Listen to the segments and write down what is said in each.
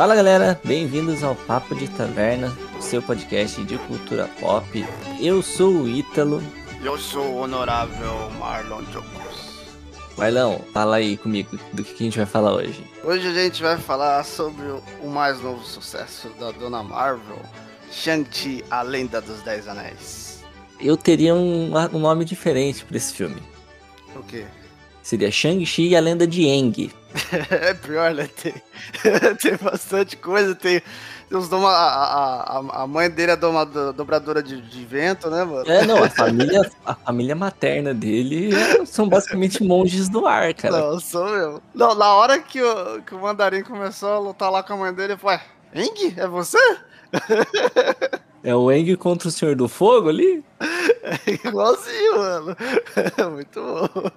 Fala galera, bem-vindos ao Papo de Taverna, seu podcast de cultura pop. Eu sou o Ítalo. Eu sou o honorável Marlon Jocos. Marlon, fala aí comigo do que a gente vai falar hoje. Hoje a gente vai falar sobre o mais novo sucesso da Dona Marvel, Shang-Chi, a Lenda dos Dez Anéis. Eu teria um, um nome diferente para esse filme. O quê? Seria Shang-Chi e a Lenda de Eng. é pior, né? Tem, tem bastante coisa, tem... Os doma, a, a, a mãe dele é doma, dobradora de, de, vento, né, mano? É, não, a família, a família materna dele são basicamente monges do ar, cara. Não, sou eu. Não, na hora que o, que o mandarim começou a lutar lá com a mãe dele, eu falei, Eng, é você? É o Eng contra o Senhor do Fogo ali? É igualzinho, mano. Muito bom.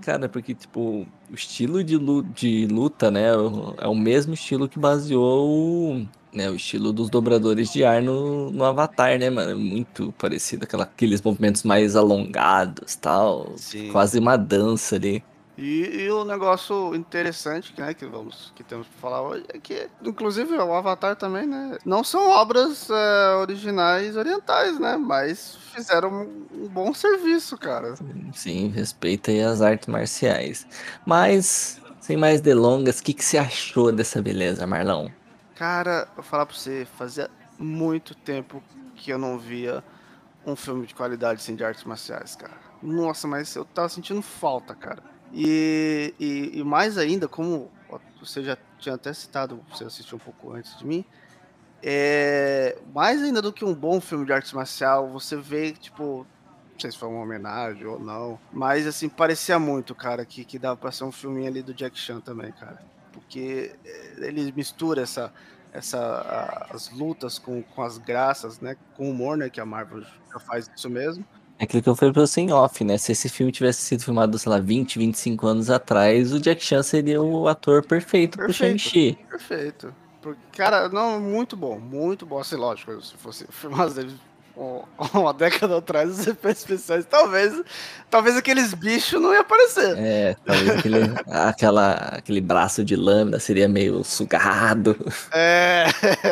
Cara, porque, tipo, o estilo de, luta, de luta, né, é o mesmo estilo que baseou o, né, o estilo dos dobradores de ar no, no Avatar, né, mano? Muito parecido, aquela, aqueles movimentos mais alongados tal. Sim. Quase uma dança ali. E, e o negócio interessante, né, que vamos, que temos para falar hoje é que, inclusive, o Avatar também, né, não são obras é, originais orientais, né, mas fizeram um, um, bom serviço, cara. Sim, respeita aí as artes marciais. Mas, sem mais delongas, o que, que você achou dessa beleza, Marlão? Cara, vou falar pra você, fazia muito tempo que eu não via um filme de qualidade assim, de artes marciais, cara. Nossa, mas eu tava sentindo falta, cara. E, e, e, mais ainda, como você já tinha até citado, você assistiu um pouco antes de mim, é, mais ainda do que um bom filme de arte marcial, você vê, tipo, não sei se foi uma homenagem ou não, mas assim, parecia muito, cara, que, que dava pra ser um filminho ali do Jack Chan também, cara. Porque é, ele mistura essa, essa, as lutas com, com as graças, né, com o humor, né, que a Marvel já faz isso mesmo. É aquilo que eu falei pra você em off, né? Se esse filme tivesse sido filmado, sei lá, 20, 25 anos atrás, o Jack Chan seria o ator perfeito, perfeito pro Shang-Chi. Perfeito. Cara, não, muito bom, muito bom. Assim, lógico, se fosse filmado uma década atrás, os efeitos especiais, talvez, talvez aqueles bichos não iam aparecer. É, talvez aquele, aquela, aquele braço de lâmina seria meio sugado. É,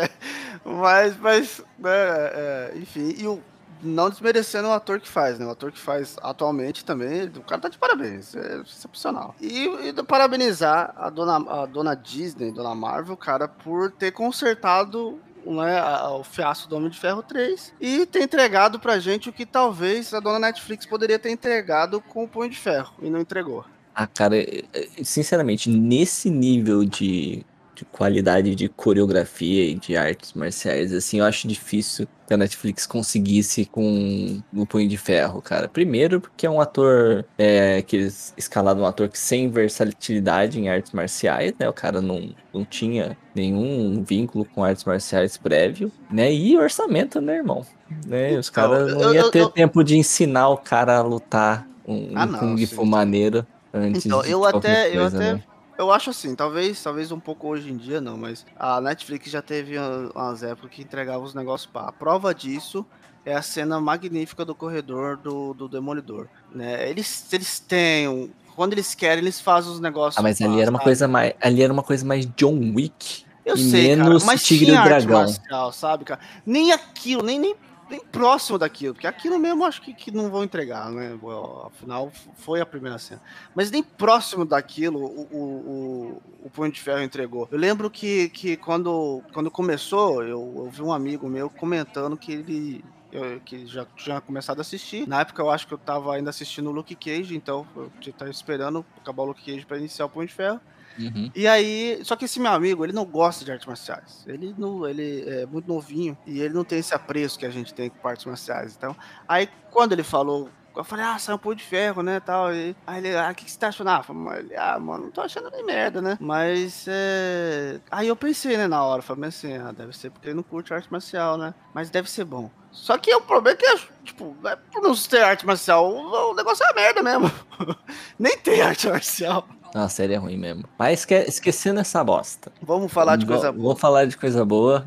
mas, mas, né, é, enfim, e o não desmerecendo o ator que faz, né? O ator que faz atualmente também, o cara tá de parabéns, é excepcional. E, e parabenizar a dona, a dona Disney, dona Marvel, cara, por ter consertado né, o fiasco do Homem de Ferro 3 e ter entregado pra gente o que talvez a dona Netflix poderia ter entregado com o Punho de Ferro e não entregou. Ah, cara, é, é, sinceramente, nesse nível de de qualidade de coreografia e de artes marciais, assim, eu acho difícil que a Netflix conseguisse com o Punho de Ferro, cara. Primeiro, porque é um ator é, que eles escalaram um ator que sem versatilidade em artes marciais, né? O cara não, não tinha nenhum vínculo com artes marciais prévio, né? E orçamento, né, irmão? Né? Os então, caras não iam ter eu, tempo de ensinar o cara a lutar um, ah, um Kung Fu maneiro antes então, eu até, coisa, eu até né? Eu acho assim, talvez, talvez um pouco hoje em dia não, mas a Netflix já teve umas épocas que entregava os negócios para. A prova disso é a cena magnífica do corredor do, do Demolidor, né? Eles, eles têm um, quando eles querem, eles fazem os negócios. Ah, mas ali era uma coisa mais, ali era uma coisa mais John Wick. Eu sei, menos cara, mas Tigre tinha Dragão. Marcial, sabe, cara? Nem aquilo, nem, nem bem próximo daquilo, porque aquilo mesmo acho que, que não vão entregar, né? Afinal, foi a primeira cena. Mas nem próximo daquilo o, o, o, o Punho de Ferro entregou. Eu lembro que, que quando, quando começou, eu, eu vi um amigo meu comentando que ele eu, que já tinha começado a assistir. Na época eu acho que eu tava ainda assistindo o Luke Cage, então eu tava esperando acabar o Luke Cage para iniciar o Punho de Ferro. Uhum. E aí, só que esse meu amigo, ele não gosta de artes marciais. Ele não, ele é muito novinho e ele não tem esse apreço que a gente tem com artes marciais. Então, aí quando ele falou eu falei, ah, sai um pouco de ferro, né, tal. E, aí ele, ah, o que, que você tá achando? Ah, falei, ah, mano, não tô achando nem merda, né? Mas, é... Aí eu pensei, né, na hora, falei assim, ah, deve ser porque ele não curte arte marcial, né? Mas deve ser bom. Só que o problema é que, tipo, é por não ter arte marcial, o negócio é uma merda mesmo. nem tem arte marcial. A série é ruim mesmo. Mas esque esquecendo essa bosta. Vamos falar de coisa boa. Vou falar de coisa boa.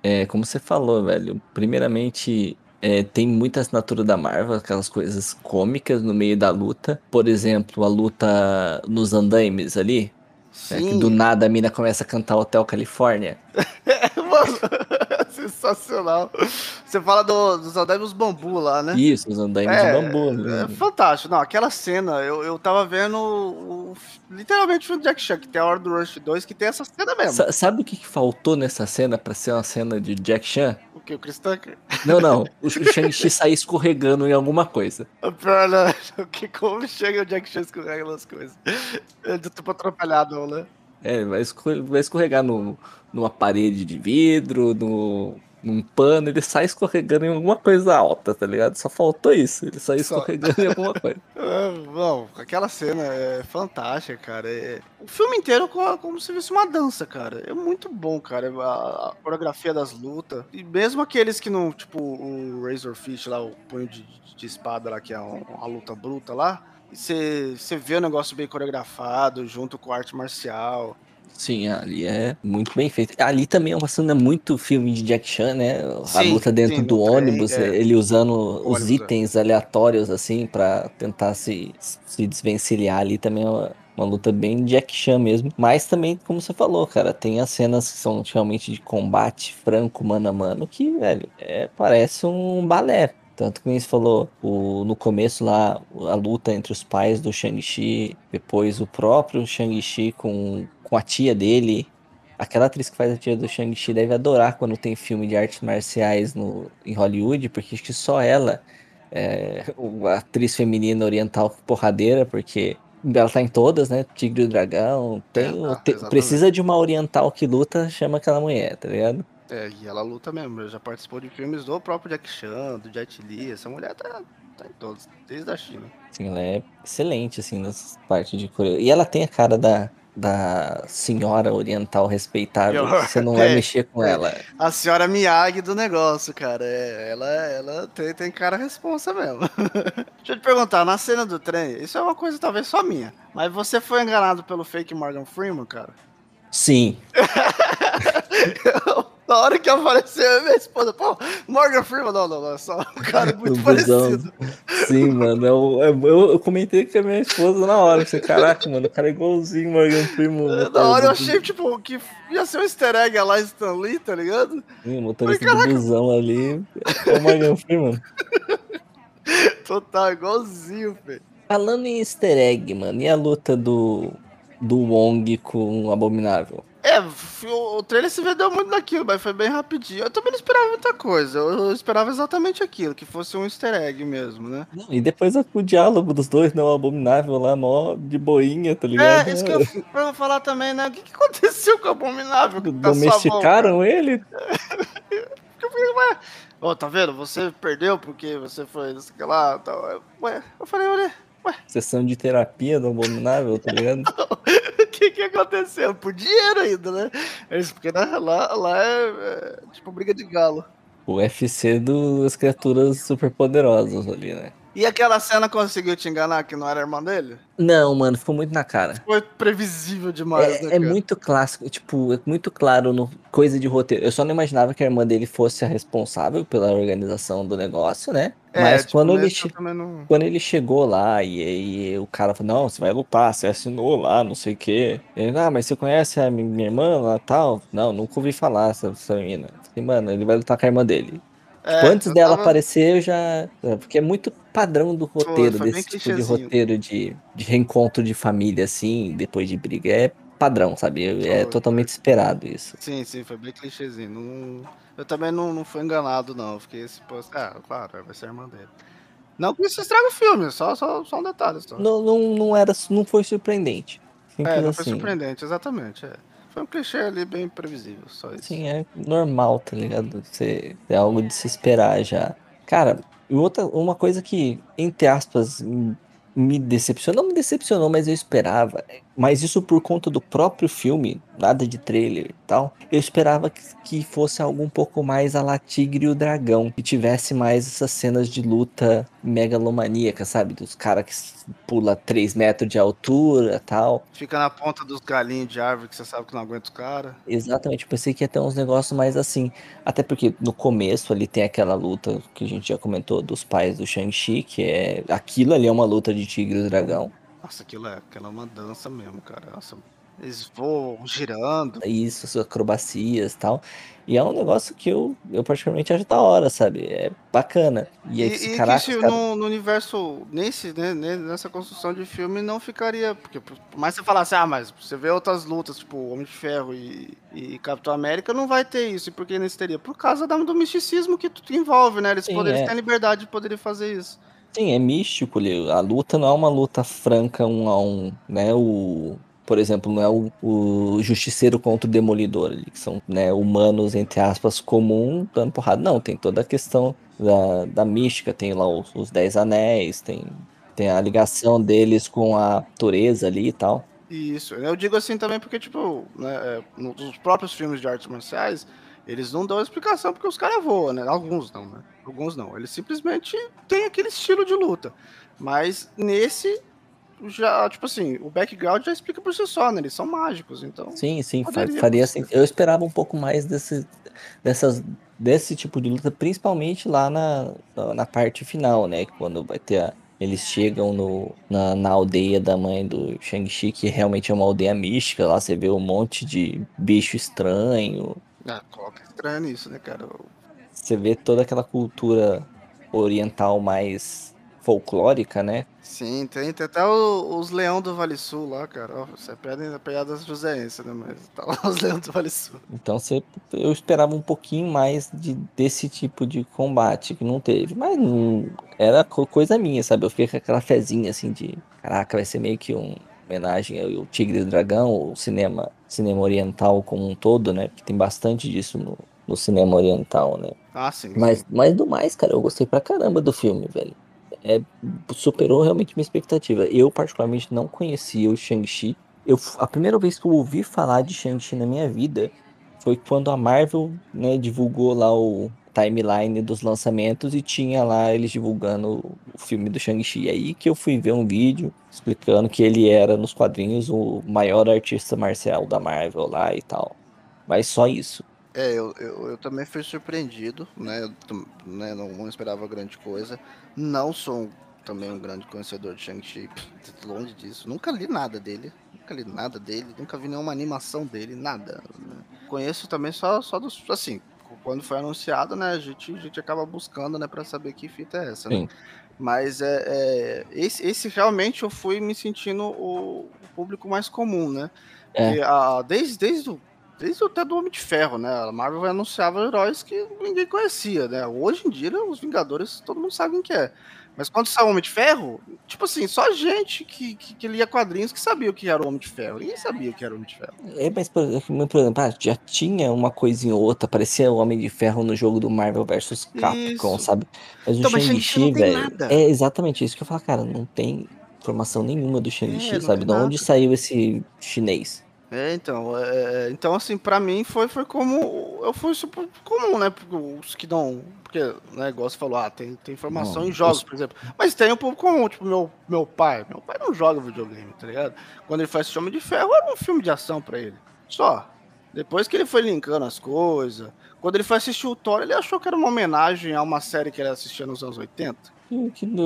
É, como você falou, velho. Primeiramente, é, tem muita assinatura da Marvel, aquelas coisas cômicas no meio da luta. Por exemplo, a luta nos andaimes ali. Que do nada a mina começa a cantar Hotel Califórnia. Mano, sensacional. Você fala do, dos andaimes bambu lá, né? Isso, os andaimes é, de bambu. Né? É fantástico. Não, aquela cena, eu, eu tava vendo o, literalmente o filme Jack Chan, que tem a hora do Rush 2, que tem essa cena mesmo. S sabe o que, faltou nessa cena pra ser uma cena de Jack Chan? O que? O Chris Tucker? Não, não. O Shang-Chi sair escorregando em alguma coisa. Pior, não. O que, como chega o Jack Chan escorregando nas coisas? Eu tô tipo atrapalhado, né? É, vai escorregar no, numa parede de vidro, no, num pano, ele sai escorregando em alguma coisa alta, tá ligado? Só faltou isso, ele sai escorregando Só... em alguma coisa. Bom, aquela cena é fantástica, cara. É... O filme inteiro é como se fosse uma dança, cara. É muito bom, cara. A, a coreografia das lutas. E mesmo aqueles que não, tipo, o Razorfish lá, o punho de, de espada lá, que é uma luta bruta lá. Você vê o negócio bem coreografado, junto com arte marcial. Sim, ali é muito bem feito. Ali também é uma cena muito filme de Jack Chan, né? A sim, luta dentro sim, do ônibus, é. ele usando os ônibus, é. itens é. aleatórios, assim, para tentar se, se desvencilhar ali também é uma, uma luta bem Jack Chan mesmo. Mas também, como você falou, cara, tem as cenas que são realmente de combate franco, mano a mano, que, velho, é, parece um balé. Tanto que você falou, o, no começo lá, a luta entre os pais do Shang-Chi, depois o próprio Shang-Chi com, com a tia dele. Aquela atriz que faz a tia do Shang-Chi deve adorar quando tem filme de artes marciais no, em Hollywood, porque acho que só ela é a atriz feminina oriental porradeira, porque ela tá em todas, né? Tigre e o Dragão. Tem, é, tá, te, precisa de uma oriental que luta, chama aquela mulher, tá ligado? É, e ela luta mesmo. já participou de filmes do próprio Jack Chan, do Jet Li. Essa mulher tá, tá em todos, desde a China. Sim, ela é excelente, assim, nas partes de Coreia. E ela tem a cara da, da senhora oriental respeitável. Você não vai é, mexer com é, ela. A senhora Miyagi do negócio, cara. É, ela ela tem, tem cara responsa mesmo. Deixa eu te perguntar, na cena do trem, isso é uma coisa talvez só minha. Mas você foi enganado pelo fake Morgan Freeman, cara? Sim. Na hora que apareceu, minha esposa, pô, Morgan Freeman, não, não, não, é só um cara muito parecido. Sim, mano, eu, eu, eu, comentei com a minha esposa na hora, você, caraca, mano, o cara é igualzinho Morgan Freeman. Na hora eu achei, tipo, que ia ser um easter egg lá Stan Lee, tá ligado? Sim, o motorista Falei, do busão ali, é o Morgan Freeman. Total, igualzinho, velho. Falando em easter egg, mano, e a luta do, do Wong com o Abominável? É, o trailer se vendeu muito naquilo, mas foi bem rapidinho. Eu também não esperava muita coisa. Eu esperava exatamente aquilo, que fosse um easter egg mesmo, né? Não, e depois o diálogo dos dois, né? O abominável lá, mó de boinha, tá ligado? É, isso que eu pra falar também, né? O que, que aconteceu com o abominável? Que tá Domesticaram ele? eu falei, ué, oh, tá vendo? Você perdeu porque você foi, não sei o que lá. Tá. Ué, eu falei, olha. Ué. Sessão de terapia do abominável, tá ligado? Que aconteceu? Por dinheiro ainda, né? Porque né, lá, lá é, é tipo briga de galo. O UFC das criaturas super poderosas ali, né? E aquela cena conseguiu te enganar que não era irmã dele? Não, mano, ficou muito na cara. Foi previsível demais, é, né, é muito clássico, tipo, é muito claro no coisa de roteiro. Eu só não imaginava que a irmã dele fosse a responsável pela organização do negócio, né? É, Mas tipo, quando, ele não... quando ele chegou lá e, e, o cara falou, não, você vai lutar, você assinou lá, não sei o quê. Ele, ah, mas você conhece a minha irmã lá tal? Não, nunca ouvi falar essa, essa menina. Falei, mano, ele vai lutar com a irmã dele. É, tipo, antes dela tava... aparecer, eu já. É, porque é muito padrão do roteiro, Pô, desse tipo de roteiro de, de reencontro de família, assim, depois de briga. É padrão, sabe? É totalmente esperado isso. Sim, sim, foi bem clichêzinho. Não... Eu também não, não fui enganado, não. Fiquei esse posto. Ah, claro, vai ser a irmã dele. Não que isso estraga o filme, só, só, só um detalhe. Só. Não, não, não, era, não foi surpreendente. Simples é, não assim. foi surpreendente, exatamente. É. Foi um clichê ali bem previsível, só isso. Sim, é normal, tá ligado? Você, é algo de se esperar já. Cara, outra, uma coisa que, entre aspas, me decepcionou, não me decepcionou, mas eu esperava. Mas isso por conta do próprio filme, nada de trailer e tal. Eu esperava que, fosse algo um pouco mais a la Tigre e o Dragão. Que tivesse mais essas cenas de luta megalomaníaca, sabe? Dos caras que pula 3 metros de altura tal. Fica na ponta dos galinhos de árvore que você sabe que não aguenta o cara. Exatamente, eu pensei que ia ter uns negócios mais assim. Até porque no começo ali tem aquela luta que a gente já comentou dos pais do Shang-Chi, que é. Aquilo ali é uma luta de tigre e dragão. Nossa, aquilo é, aquilo é uma dança mesmo, cara. Nossa, Eles voam girando. Isso, acrobacias e tal. E é um negócio que eu, eu particularmente acho da hora, sabe? É bacana. E, e, e caraca, que cara... no, no, universo, nesse, né, nessa construção de filme, não ficaria. Porque por mais que você falasse, ah, mas você vê outras lutas, tipo Homem de Ferro e, e Capitão América, não vai ter isso. E por que nesse teria? Por causa do misticismo que tu envolve, né? Eles, Sim, poderiam, é. têm a liberdade de poder fazer isso. Sim, é místico. A luta não é uma luta franca um a um, né? O, por exemplo, não é o, o Justiceiro contra o Demolidor, ali, que são né, humanos, entre aspas, comum, dando porrada. Não, tem toda a questão da, da mística, tem lá os, os Dez Anéis, tem, tem a ligação deles com a natureza ali e tal. Isso, eu digo assim também porque, tipo, né, é, nos próprios filmes de artes marciais, eles não dão explicação porque os caras voam, né? Alguns não, né? Alguns não. Eles simplesmente têm aquele estilo de luta. Mas nesse, já, tipo assim, o background já explica por si só, né? Eles são mágicos, então. Sim, sim, faria assim. Eu esperava um pouco mais desse, dessas, desse tipo de luta, principalmente lá na, na parte final, né? Quando vai ter a, eles chegam no, na, na, aldeia da mãe do Shang-Chi, que realmente é uma aldeia mística. Lá você vê um monte de bicho estranho. Ah, coloca estranho nisso, né, cara? Você vê toda aquela cultura oriental mais folclórica, né? Sim, tem, tem até o, os Leão do Vale Sul lá, cara. Você pede piadas joseense, né? Mas tá lá os Leão do Vale Sul. Então você, eu esperava um pouquinho mais de, desse tipo de combate que não teve. Mas não, era coisa minha, sabe? Eu fiquei com aquela fezinha assim de. Caraca, vai ser meio que um homenagem ao Tigre e Dragão, o cinema, cinema oriental como um todo, né? Porque tem bastante disso no, no cinema oriental, né? Ah, sim. Mas, mas do mais, cara, eu gostei pra caramba do filme, velho é, superou realmente minha expectativa. Eu, particularmente, não conhecia o Shang-Chi. Eu, a primeira vez que eu ouvi falar de Shang-Chi na minha vida foi quando a Marvel né, divulgou lá o timeline dos lançamentos e tinha lá eles divulgando o filme do Shang-Chi. Aí que eu fui ver um vídeo explicando que ele era nos quadrinhos o maior artista marcial da Marvel lá e tal. Mas só isso. É, eu, eu, eu, também fui surpreendido, né? Eu, né não, não, esperava grande coisa. Não sou também um grande conhecedor de Shang-Chi, longe disso. Nunca li nada dele, nunca li nada dele, nunca vi nenhuma animação dele, nada. Né? Conheço também só, só dos. Assim, quando foi anunciado, né? A gente, a gente acaba buscando, né, pra saber que fita é essa, né? Mas é, é, esse, esse realmente eu fui me sentindo o, o público mais comum, né? É. a, desde, desde o desde até do Homem de Ferro, né? A Marvel anunciava heróis que ninguém conhecia, né? Hoje em dia, os Vingadores, todo mundo sabe quem que é. Mas quando saiu o Homem de Ferro, tipo assim, só gente que, que, que, lia quadrinhos que sabia o que era o Homem de Ferro. Ninguém sabia o que era o Homem de Ferro. É, mas, por, por exemplo, ah, já tinha uma coisinha ou outra, parecia o Homem de Ferro no jogo do Marvel vs Capcom, isso. sabe? Mas então, o Shang-Chi, velho. É exatamente isso que eu falo, cara, não tem informação nenhuma do Shang-Chi, é, sabe? De onde saiu esse chinês? É, então, é, é, então assim, para mim foi, foi como eu fui super comum, né? Porque os que dão, porque o né, negócio falou, ah, tem, tem informação não, em jogos, por exemplo. Mas tem um pouco comum, tipo meu meu pai, meu pai não joga videogame, tá ligado? Quando ele faz filme de ferro, era um filme de ação para ele. Só. Depois que ele foi linkando as coisas, quando ele foi assistir o Thor, ele achou que era uma homenagem a uma série que ele assistia nos anos 80.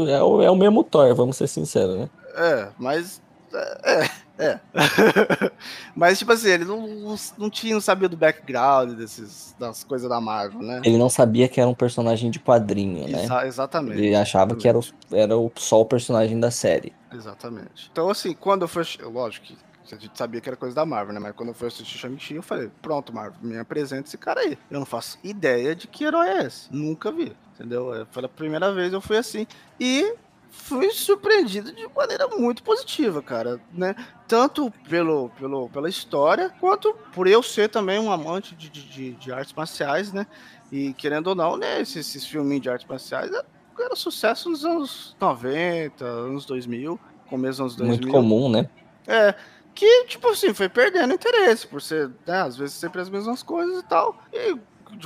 É o, é o mesmo Thor, vamos ser sinceros, né? É, mas é, é. Mas, tipo assim, ele não, não tinha, não sabia do background desses, das coisas da Marvel, né? Ele não sabia que era um personagem de quadrinho, né? Exa exatamente. Ele achava exatamente. que era, o, era o, só o personagem da série. Exatamente. Então, assim, quando eu fui. Lógico que a gente sabia que era coisa da Marvel, né? Mas quando eu fui assistir Shang-Chi, eu falei: pronto, Marvel, me apresenta esse cara aí. Eu não faço ideia de que herói é esse. Nunca vi. Entendeu? Foi a primeira vez eu fui assim. E fui surpreendido de maneira muito positiva, cara, né? Tanto pelo, pelo, pela história, quanto por eu ser também um amante de, de, de artes marciais, né? E querendo ou não, né, esses, esses filminhos de artes marciais era sucesso nos anos 90, anos 2000, começo dos anos 2000. Muito comum, né? É, que, tipo assim, foi perdendo interesse, por ser, né, às vezes sempre as mesmas coisas e tal. E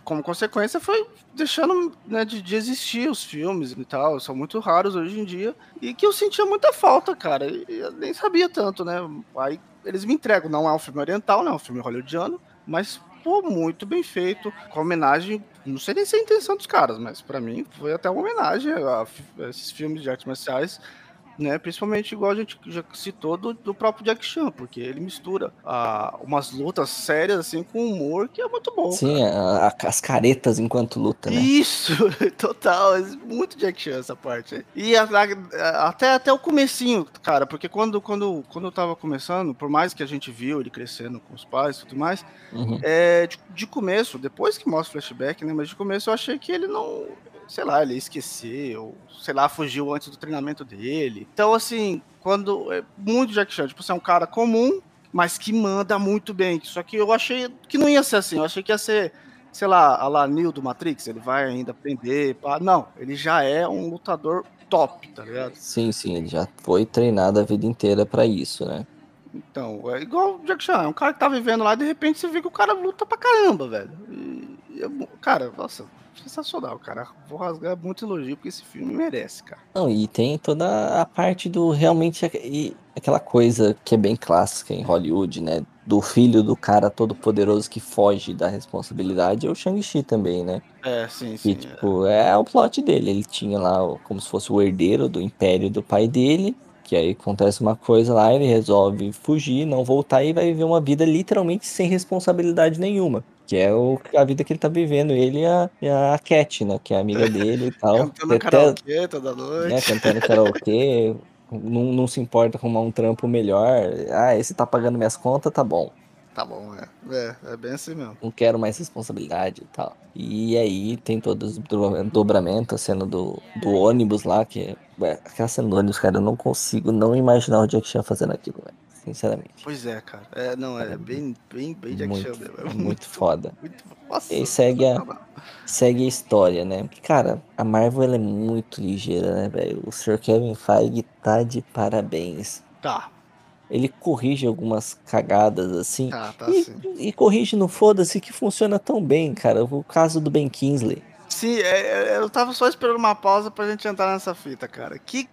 como consequência, foi deixando né, de, de, existir os filmes e tal. São muito raros hoje em dia. E que eu sentia muita falta, cara. E eu nem sabia tanto, né? Aí eles me entregam. Não é um filme oriental, não é um filme hollywoodiano. Mas, pô, muito bem feito. Com homenagem. Não sei nem se é a intenção dos caras, mas para mim foi até uma homenagem a, a esses filmes de artes marciais né? Principalmente igual a gente já citou do, do próprio Jack Chan, porque ele mistura ah, umas lutas sérias assim com humor que é muito bom. Sim, a, a, as caretas enquanto luta, né? Isso, total, é muito Jack Chan essa parte. E a, até, até o comecinho, cara, porque quando, quando, quando eu tava começando, por mais que a gente viu ele crescendo com os pais e tudo mais, uhum. é, de, de começo, depois que mostra o flashback, né? Mas de começo eu achei que ele não sei lá, ele esqueceu, sei lá, fugiu antes do treinamento dele. Então, assim, quando. É muito Jack Chan, tipo, você é um cara comum, mas que manda muito bem. Só que eu achei que não ia ser assim, eu achei que ia ser, sei lá, a lá Neo do Matrix, ele vai ainda aprender. Pá. Não, ele já é um lutador top, tá ligado? Sim, sim, ele já foi treinado a vida inteira para isso, né? Então, é igual o Jack Chan, é um cara que tá vivendo lá e de repente você vê que o cara luta pra caramba, velho. E, e, cara, nossa, sensacional, cara. Vou rasgar muito elogio porque esse filme merece, cara. Não, e tem toda a parte do realmente e aquela coisa que é bem clássica em Hollywood, né? Do filho do cara todo poderoso que foge da responsabilidade é o Shang-Chi também, né? É, sim, sim. E, tipo, é. é o plot dele. Ele tinha lá como se fosse o herdeiro do império do pai dele. Que aí acontece uma coisa lá, ele resolve fugir, não voltar e vai viver uma vida literalmente sem responsabilidade nenhuma. Que é o, a vida que ele tá vivendo, ele e a, e a Cat, né? Que é amiga dele e tal. Cantando Até, karaokê toda noite. Né, cantando karaokê. não, não se importa arrumar um trampo melhor. Ah, esse tá pagando minhas contas, tá bom. Tá bom, é. É, é bem assim mesmo. Não quero mais responsabilidade e tal. E aí tem todo o dobramento, a cena do, do ônibus lá, que é. Aquela cena do ônibus, cara, eu não consigo não imaginar o Jack Chan fazendo aquilo, velho sinceramente. Pois é, cara. É, não, é, é bem, bem, bem Jack muito, Chan mesmo. É muito, muito foda. Muito, nossa, e segue a, segue a história, né? Porque, cara, a Marvel ela é muito ligeira, né, velho? O Sr. Kevin Feige tá de parabéns. Tá. Ele corrige algumas cagadas assim. Tá, tá e, sim. e corrige no foda-se que funciona tão bem, cara. O caso do Ben Kingsley. Sim, é, é eu tava só esperando uma pausa pra gente entrar nessa fita, cara. Que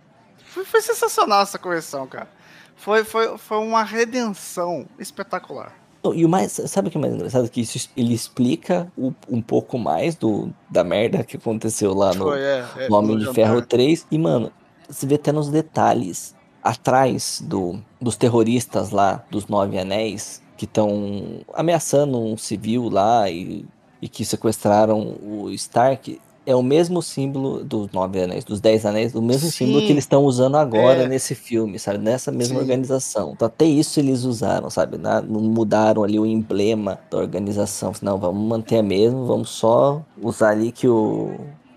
foi, foi sensacional essa correção, cara. Foi, foi, foi uma redenção espetacular. E o mais, sabe o que é mais engraçado? Que isso, ele explica o, um pouco mais do, da merda que aconteceu lá no, foi, é, é, no Homem de Ferro 3. E, mano, você vê até nos detalhes. Atrás do, dos terroristas lá, dos Nove Anéis, que estão ameaçando um civil lá e, e que sequestraram o Stark é o mesmo símbolo dos nove anéis, dos dez anéis, o mesmo Sim. símbolo que eles estão usando agora é. nesse filme, sabe? Nessa mesma Sim. organização. Então até isso eles usaram, sabe? Não mudaram ali o emblema da organização. Não, vamos manter a mesma, vamos só usar ali que o.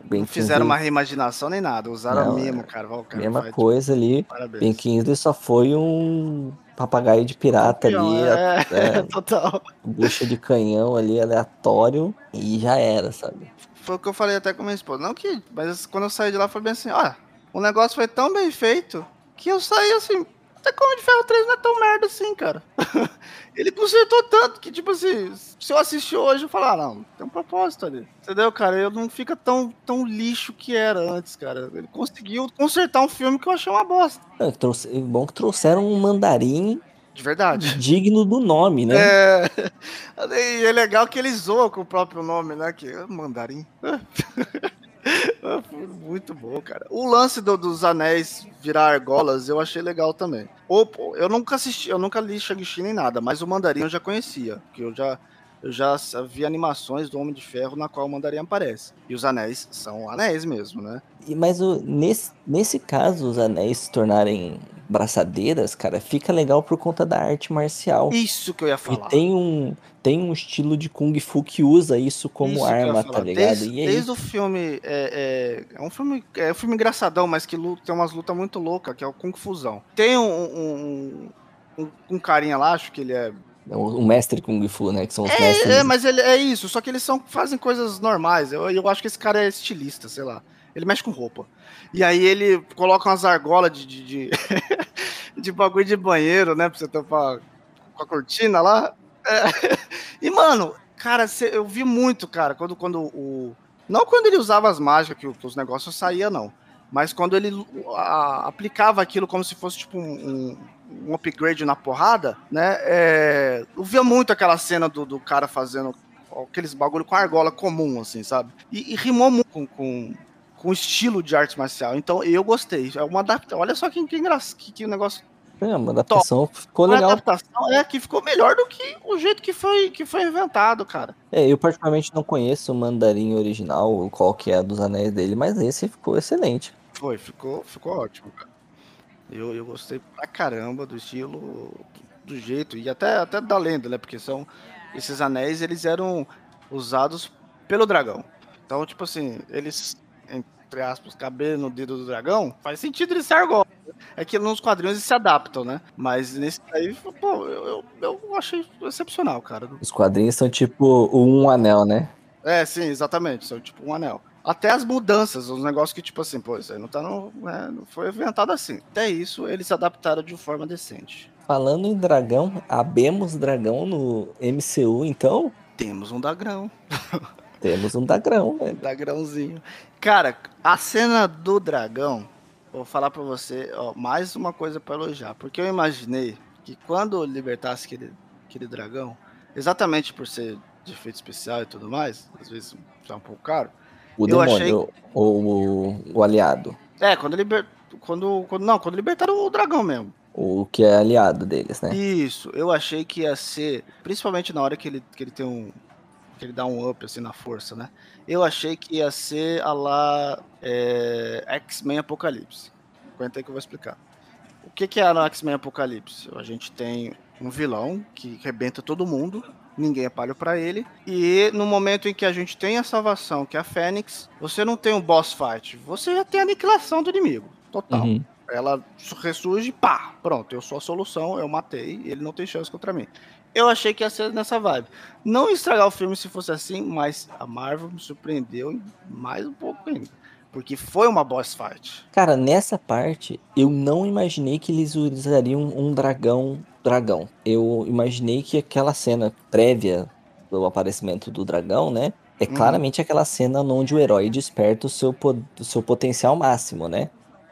Ben não fizeram Kingsley... uma reimaginação nem nada, usaram não, mesmo, cara. cara mesma vai, coisa tipo, ali. Parabéns. Ben Kingsley só foi um papagaio de pirata ali. É, é, total. Bucha de canhão ali, aleatório, e já era, sabe? foi o que eu falei até com minha esposa. Não que, mas quando eu saí de lá foi bem assim, ó, o negócio foi tão bem feito que eu saí assim, até como de Ferro 3 não é tão merda assim, cara. ele consertou tanto que, tipo assim, se eu assistir hoje, eu falar, ah, não, tem um propósito ali. Entendeu, cara? Eu não fica tão, tão lixo que era antes, cara. Ele conseguiu consertar um filme que eu achei uma bosta. É, trouxe, bom que trouxeram um mandarim de verdade. Digno do nome, né? É. E é legal que ele zoa com o próprio nome, né? Que é mandarim. Muito bom, cara. O lance do, dos anéis virar argolas eu achei legal também. Ou, eu nunca assisti, eu nunca li Shang-Chi nem nada, mas o mandarim eu já conhecia. Que eu já, eu já vi animações do Homem de Ferro na qual o mandarim aparece. E os anéis são anéis mesmo, né? E, mas o, nesse, nesse caso, os anéis se tornarem braçadeiras, cara, fica legal por conta da arte marcial. Isso que eu ia falar. E tem um, tem um estilo de Kung Fu que usa isso como isso arma, tá ligado? Desde, e aí... desde o filme. É, é, é, um filme. É um filme engraçadão, mas que luta, tem umas lutas muito loucas, que é o Kung Fusão. Tem um, um, um, um carinha lá, acho que ele é o mestre Kung Fu, né? Que são os é, mestres. É, mas ele é isso, só que eles são, fazem coisas normais. Eu, eu acho que esse cara é estilista, sei lá. Ele mexe com roupa. E aí ele coloca umas argolas de, de, de, de bagulho de banheiro, né? Pra você tampar com a cortina lá. É. E, mano, cara, eu vi muito, cara, quando, quando o. Não quando ele usava as mágicas que, os negócios saíam, não. Mas quando ele a, aplicava aquilo como se fosse tipo um, um upgrade na porrada, né? É, eu via muito aquela cena do, do cara fazendo aqueles bagulho com argola comum, assim, sabe? E, e rimou muito com, com, com estilo de arte marcial. Então eu gostei. É uma adaptação. Olha só que, que, que, que negócio. É, uma adaptação top. ficou legal. Uma adaptação é que ficou melhor do que o jeito que foi, que foi inventado, cara. É, eu particularmente não conheço o mandarim original, qual que é dos anéis dele, mas esse ficou excelente. Foi, ficou, ficou ótimo, cara. Eu, eu gostei pra caramba do estilo, do jeito, e até, até da lenda, né? Porque são. Esses anéis, eles eram usados pelo dragão. Então, tipo assim, eles, entre aspas, caber no dedo do dragão, faz sentido ele ser argó. É que nos quadrinhos eles se adaptam, né? Mas nesse aí, pô, eu, eu, eu achei excepcional, cara. Os quadrinhos são tipo um anel, né? É, sim, exatamente. São tipo um anel. Até as mudanças, os negócios que, tipo assim, pô, isso aí não tá no. Né, não foi inventado assim. Até isso, eles se adaptaram de forma decente. Falando em dragão, abemos dragão no MCU, então? Temos um dragão. Temos um dragão, velho. Dragãozinho. Cara, a cena do dragão, vou falar pra você, ó, mais uma coisa pra elogiar. Porque eu imaginei que quando libertasse aquele, aquele dragão, exatamente por ser de efeito especial e tudo mais, às vezes já um pouco caro. O demônio, achei... ou o, o, aliado. É, quando liber... quando, quando não, quando libertaram o dragão mesmo. O que é aliado deles, né? Isso, eu achei que ia ser, principalmente na hora que ele, que ele tem um, que ele dá um up assim na força, né? Eu achei que ia ser a lá é, X-Men Apocalipse. Aguenta aí que eu vou explicar. O que, que é no X-Men Apocalipse? A gente tem um vilão que rebenta todo mundo, ninguém é palho para ele. E no momento em que a gente tem a salvação, que é a Fênix, você não tem um boss fight, você já tem a aniquilação do inimigo, total. Uhum. Ela ressurge, pá, pronto, eu sou a solução, eu matei, ele não tem chance contra mim. Eu achei que ia ser nessa vibe. Não estragar o filme se fosse assim, mas a Marvel me surpreendeu mais um pouco ainda. Porque foi uma boss fight. Cara, nessa parte, eu não imaginei que eles usariam um dragão dragão. Eu imaginei que aquela cena prévia do aparecimento do dragão, né? É uhum. claramente aquela cena onde o herói desperta o seu, o seu potencial máximo, né?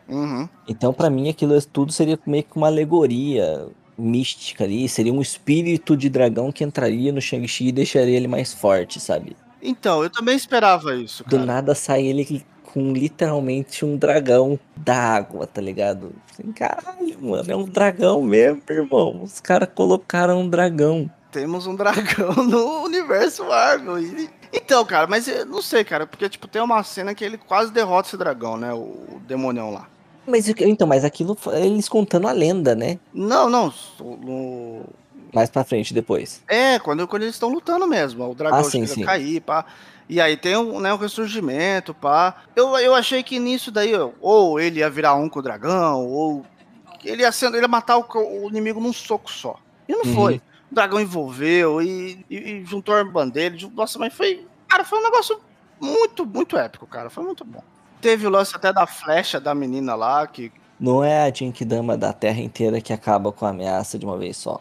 Uhum. Então, para mim, aquilo tudo seria meio que uma alegoria mística ali, seria um espírito de dragão que entraria no Shang-Chi e deixaria ele mais forte, sabe? Então, eu também esperava isso, cara. Do nada sai ele com literalmente um dragão da água, tá ligado? Assim, caralho, mano, é um dragão mesmo, irmão. Os caras colocaram um dragão. Temos um dragão no universo Marvel. E... Então, cara, mas eu não sei, cara, porque, tipo, tem uma cena que ele quase derrota esse dragão, né? O demonião lá. Mas então, mas aquilo eles contando a lenda, né? Não, não. No... Mais pra frente, depois. É, quando, quando eles estão lutando mesmo. O dragão ah, sim, sim. cair, pá. E aí tem o, né, o ressurgimento, pá. Eu, eu achei que nisso daí, ou ele ia virar um com o dragão, ou ele ia, sendo, ele ia matar o, o inimigo num soco só. E não uhum. foi. O dragão envolveu e, e, e juntou a bandeira. Nossa, mas foi. Cara, foi um negócio muito, muito épico, cara. Foi muito bom. Teve o lance até da flecha da menina lá, que. Não é a Jinkidama da Terra inteira que acaba com a ameaça de uma vez só.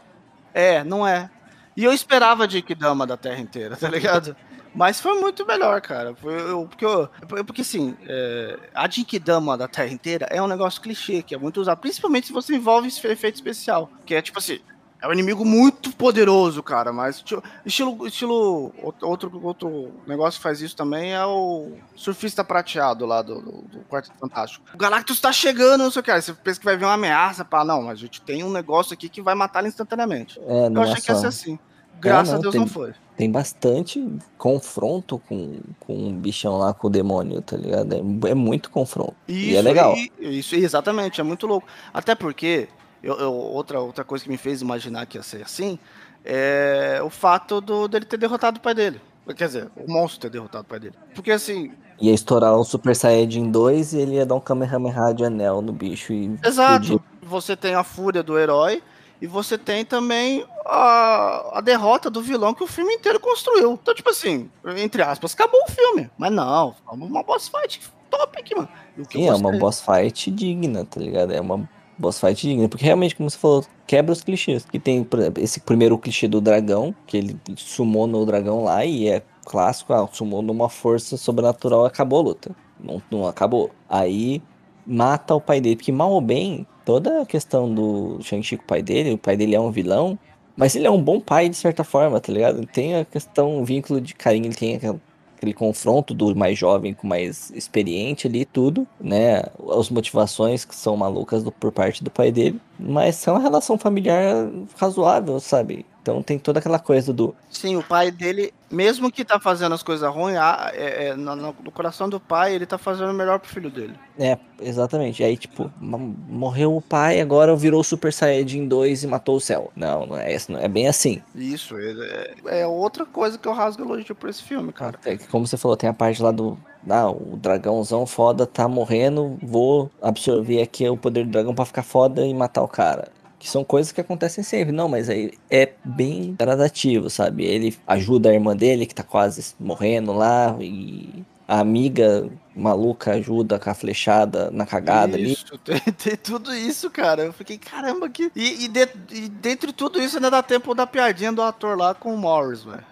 É, não é. E eu esperava a Jinkidama da Terra inteira, tá ligado? Mas foi muito melhor, cara. Foi, eu, porque, eu, porque assim, é, a Jinkidama da Terra inteira é um negócio clichê, que é muito usado, principalmente se você envolve efeito especial. Que é tipo assim, é um inimigo muito poderoso, cara, mas estilo, estilo outro, outro negócio que faz isso também é o surfista prateado lá do, do, do Quarto Fantástico. O Galactus tá chegando, não sei o que, você pensa que vai vir uma ameaça, pá, não, mas a gente tem um negócio aqui que vai matar ele instantaneamente. É, Eu achei é que ia ser assim. Graças é, não, a Deus tem, não foi. Tem bastante confronto com, com um bichão lá, com o demônio, tá ligado? É, é muito confronto. Isso, e é legal. E, isso, exatamente, é muito louco. Até porque eu, eu, outra, outra coisa que me fez imaginar que ia ser assim é o fato do, dele ter derrotado o pai dele. Quer dizer, o monstro ter derrotado o pai dele. Porque assim. Ia estourar o Super Saiyajin 2 e ele ia dar um Kamehameha de anel no bicho e. Exato. Você tem a fúria do herói e você tem também a, a derrota do vilão que o filme inteiro construiu. Então, tipo assim, entre aspas, acabou o filme. Mas não, uma boss fight top aqui, mano. Sim, é uma boss fight digna, tá ligado? É uma boss fight digna. Porque realmente, como você falou, quebra os clichês. Que tem, esse primeiro clichê do dragão, que ele sumou no dragão lá e é clássico, ah, sumou numa força sobrenatural acabou a luta. Não, não acabou. Aí mata o pai dele, porque mal ou bem, toda a questão do Shang-Chi com o pai dele, o pai dele é um vilão, mas ele é um bom pai de certa forma, tá ligado? Tem a questão, o vínculo de carinho, ele tem aquela aquele confronto do mais jovem com o mais experiente ali, tudo, né? As motivações que são malucas do, por parte do pai dele, mas é uma relação familiar razoável, sabe? Então tem toda aquela coisa do. Sim, o pai dele, mesmo que tá fazendo as coisas ruins, é, é, no, no, coração do pai, ele tá fazendo o melhor pro filho dele. É, exatamente. Aí, tipo, morreu o pai, agora virou Super Saiyajin 2 e matou o céu. Não, não é, não é bem assim. Isso, é, é outra coisa que eu rasgo elogio por esse filme, cara. É, como você falou, tem a parte lá do. Ah, o dragãozão foda tá morrendo, vou absorver aqui o poder do dragão para ficar foda e matar o cara que são coisas que acontecem sempre. Não, mas aí é bem gradativo, sabe? Ele ajuda a irmã dele, que tá quase morrendo lá, e a amiga maluca ajuda com a flechada na cagada isso, ali. Tem, tem, tudo isso, cara. Eu fiquei, caramba, que. E, e, de, e dentre tudo isso ainda dá tempo da piadinha do ator lá com o Morris, velho.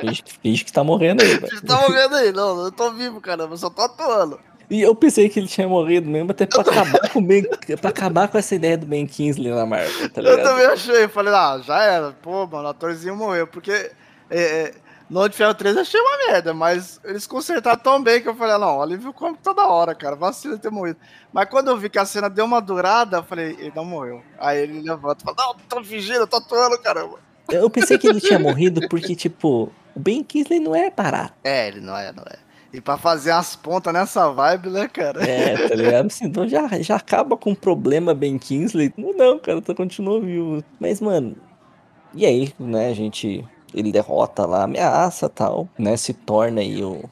Finge, finge que tá morrendo aí, velho. Finge que tá morrendo aí, não, eu tô vivo, caramba, eu só tô atuando. E eu pensei que ele tinha morrido mesmo, até pra acabar com, ben, pra acabar com essa ideia do Ben Kingsley na Marvel, tá ligado? Eu também achei, falei, ah, já era, pô, mano, o atorzinho morreu, porque é, é, no de Ferro 3 eu achei uma merda, mas eles consertaram tão bem que eu falei, ah, não, alívio como toda hora, cara, vacilo ter morrido. Mas quando eu vi que a cena deu uma durada, eu falei, ele não morreu. Aí ele levanta e fala, não, tô fingindo, tô atuando, caramba. Eu pensei que ele tinha morrido porque, tipo, o Ben Kingsley não é barato. É, ele não é, não é. E pra fazer as pontas nessa vibe, né, cara? É, tá ligado? Assim, então já, já acaba com o problema Ben Kingsley. Não, cara, tá continua vivo. Mas, mano, e aí, né, a gente. Ele derrota lá, ameaça tal, né? Se torna aí o,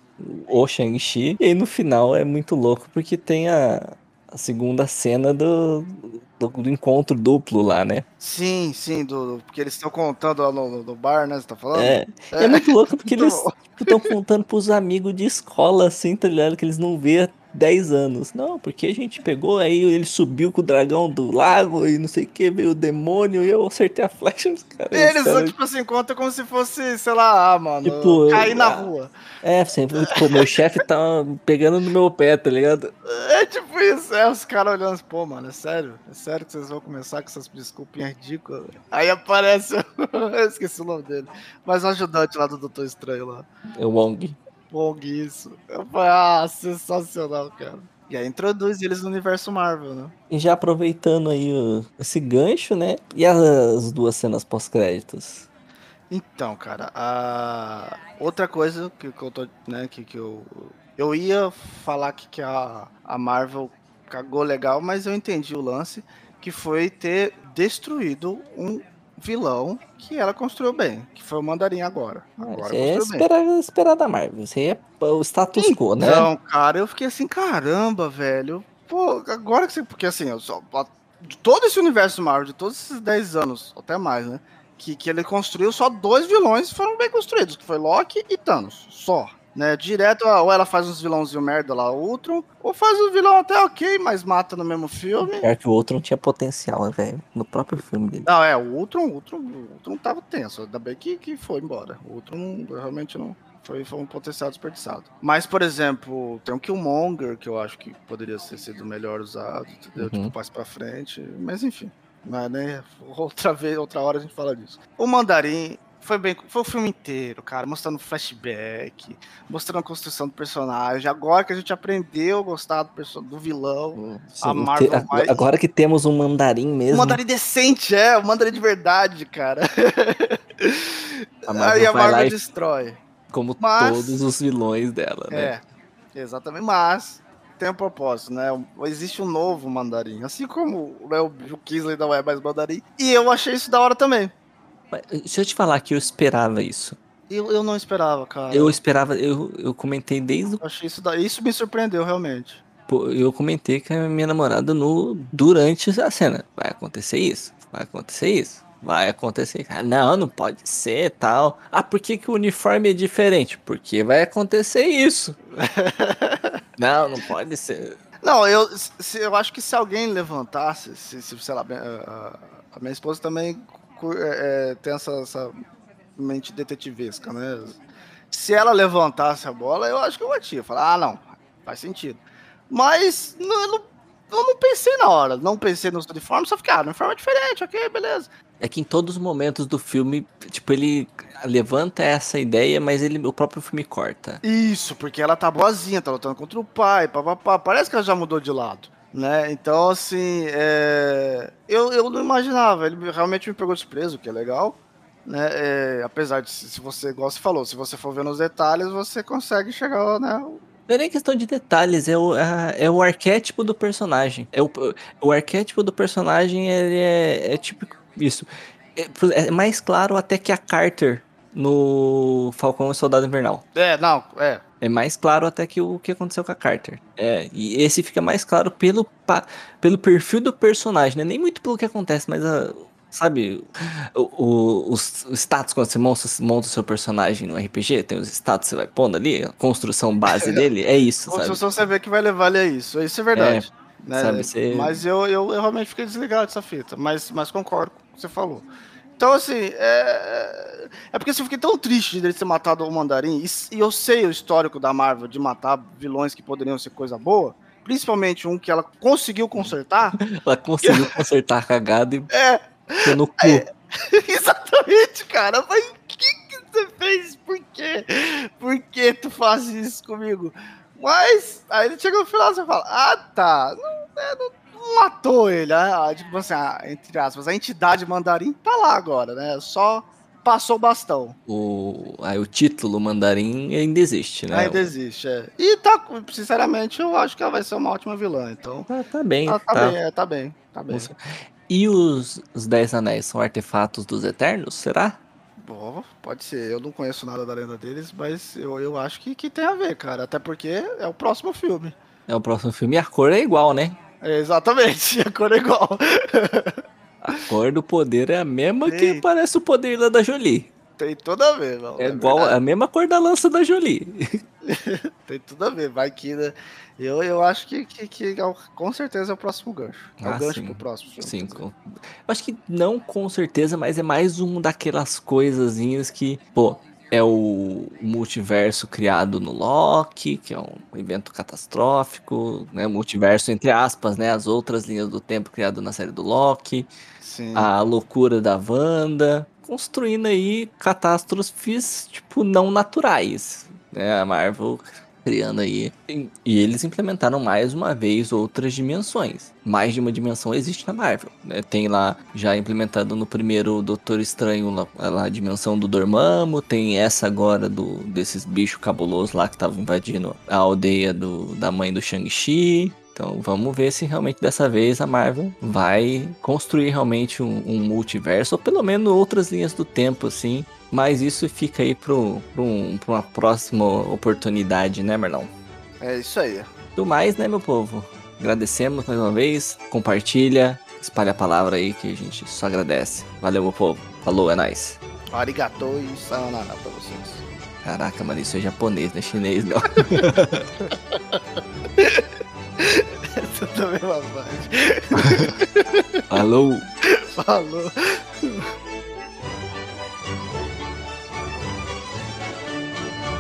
o Shang-Chi. E aí no final é muito louco porque tem a, a segunda cena do, do, do, encontro duplo lá, né? Sim, sim, do, porque eles estão contando lá no, no, bar, né? Você tá falando? É, é, é muito louco porque eles estão contando pros amigos de escola, assim, tá ligado? Que eles não vê 10 anos. Não, porque a gente pegou, aí ele subiu com o dragão do lago e não sei o que, veio o demônio e eu acertei a flecha nos caras. Eles, cara... tipo assim, conta como se fosse, sei lá, ah, mano, tipo, cair na rua. É, sempre, tipo, meu chefe tá pegando no meu pé, tá ligado? É tipo isso, é, os caras olhando, pô, mano, é sério? É sério que vocês vão começar com essas desculpinhas ridículas? Aí aparece, eu esqueci o nome dele, mas o ajudante lá do Doutor Estranho lá. É o Wong. Wong, isso. Eu falei, ah, sensacional, cara. E aí introduz eles no universo Marvel, né? E já aproveitando aí o, esse gancho, né? E as duas cenas pós-créditos? Então, cara, a outra coisa que, que eu tô, né, que, que eu eu ia falar que, que a, a Marvel cagou legal, mas eu entendi o lance que foi ter destruído um vilão que ela construiu bem, que foi o Mandarim agora. agora é esperar, esperar da Marvel, isso aí é o status então, quo, né? Não, cara, eu fiquei assim, caramba, velho. Pô, agora que você. Porque assim, eu só, de todo esse universo Marvel, de todos esses 10 anos, até mais, né? que, que ele construiu, só dois vilões foram bem construídos, que foi Loki e Thanos, só. Né, direto, ou ela faz uns vilãozinhos merda lá, o Ultron, ou faz o vilão até ok, mas mata no mesmo filme. É que o Ultron tinha potencial, né, velho, no próprio filme dele. Não, é, o Ultron, o Ultron, o Ultron tava tenso, ainda bem que, que foi embora. O Ultron realmente não, foi, foi um potencial desperdiçado. Mas, por exemplo, tem o Killmonger, que eu acho que poderia ter sido melhor usado, entendeu? Uhum. Tipo, mais pra frente, mas enfim. Mas, né, outra vez, outra hora a gente fala disso. O Mandarim foi bem, foi o filme inteiro, cara, mostrando flashback, mostrando a construção do personagem. Agora que a gente aprendeu a gostar do, do vilão, Sim, a Marvel te, mais... Agora que temos um mandarim mesmo. Um mandarim decente, é, um mandarim de verdade, cara. A Aí a Marvel destrói. Como Mas... todos os vilões dela, né? É, exatamente. Mas tem um propósito, né? Existe um novo mandarim. Assim como né, o Kisley não é mais mandarim. E eu achei isso da hora também. Se eu te falar que eu esperava isso. Eu, eu não esperava, cara. Eu esperava, eu, eu comentei desde o. Achei isso, da, isso me surpreendeu, realmente. Pô, eu comentei com a minha namorada no, durante a cena. Vai acontecer isso? Vai acontecer isso? Vai acontecer. Ah, não, não pode ser tal. Ah, por que, que o uniforme é diferente? Porque vai acontecer isso. Não, não pode ser. Não, eu, se, eu acho que se alguém levantasse, se, se sei lá, a minha esposa também é, é, tem essa, essa, mente detetivesca, né? Se ela levantasse a bola, eu acho que eu batia. Falar, ah, não, faz sentido. Mas não, eu, não, eu não pensei na hora, não pensei no uniforme, só fiquei, ah, uniforme é diferente, ok, beleza. É que em todos os momentos do filme, tipo, ele levanta essa ideia, mas ele, o próprio filme corta. Isso, porque ela tá boazinha, tá lutando contra o pai, papapá. Parece que ela já mudou de lado. Né? Então, assim, é... eu, eu não imaginava. Ele realmente me pegou de surpresa, o que é legal. Né? É, apesar de, se você, igual você falou, se você for ver nos detalhes, você consegue chegar, né? Não é nem questão de detalhes, é o, é, é o arquétipo do personagem. É o, o arquétipo do personagem é, é tipo isso. É, é, mais claro até que a Carter no Falcão e Soldado Invernal. É, não, é. É mais claro até que o que aconteceu com a Carter. É, e esse fica mais claro pelo, pelo perfil do personagem, né? Nem muito pelo que acontece, mas a, Sabe, o, o, os, status quando você monta, monta o seu personagem no RPG, tem os status que você vai pondo ali, a construção base dele, é isso, sabe? Construção você vê que vai levar ele a isso, isso é verdade. É, né? sabe, você... Mas eu, eu, eu, realmente fiquei desligado dessa fita, mas, mas concordo com o que você falou. Então, assim, é, é porque assim, eu fiquei tão triste de ele ter matado o Mandarim, e, e eu sei o histórico da Marvel de matar vilões que poderiam ser coisa boa, principalmente um que ela conseguiu consertar. ela conseguiu consertar a cagada e é, no cu. É, exatamente, cara. Mas o que, que você fez? Por quê? Por que tu faz isso comigo? Mas aí ele chega no final e você fala: Ah, tá. Não, é, não matou ele. Ah, tipo assim, ah, entre aspas, a entidade mandarim tá lá agora, né? Só passou o bastão. O, aí o título mandarim ainda existe, né? Ainda existe, é. E tá, sinceramente, eu acho que ela vai ser uma ótima vilã, então. Tá, tá bem. Tá, tá, tá. bem, é, tá bem, tá bem. E os, os Dez Anéis são artefatos dos Eternos, será? Bom, pode ser. Eu não conheço nada da lenda deles, mas eu, eu acho que, que tem a ver, cara. Até porque é o próximo filme. É o próximo filme e a cor é igual, né? É, exatamente, a cor é igual. a cor do poder é a mesma tem. que parece o poder lá da Jolie. Tem tudo a ver, mano. É, é igual a mesma cor da lança da Jolie. tem tudo a ver, vai que. Né? Eu, eu acho que, que, que, é com certeza é o próximo gancho. É o ah, gancho sim. pro próximo. Sim, com... acho que não com certeza, mas é mais um daquelas coisazinhas que, pô, é o multiverso criado no Loki, que é um evento catastrófico, né? Multiverso, entre aspas, né? As outras linhas do tempo criado na série do Loki. Sim. A loucura da Wanda. Construindo aí catástrofes, tipo, não naturais. Né? A Marvel criando aí. E eles implementaram mais uma vez outras dimensões. Mais de uma dimensão existe na Marvel. Né? Tem lá, já implementado no primeiro Doutor Estranho, lá, lá a dimensão do Dormammu. Tem essa agora do desses bichos cabulosos lá que estavam invadindo a aldeia do, da mãe do Shang-Chi. Então vamos ver se realmente dessa vez a Marvel vai construir realmente um, um multiverso, ou pelo menos outras linhas do tempo, assim, mas isso fica aí para um, uma próxima oportunidade, né, Marlon? É isso aí. Do mais, né, meu povo? Agradecemos mais uma vez. Compartilha, espalha a palavra aí que a gente só agradece. Valeu, meu povo. Falou, é nóis. Arigato e sayonara pra vocês. Caraca, mano, isso é japonês, não é chinês, não. Essa também é uma Falou. Falou.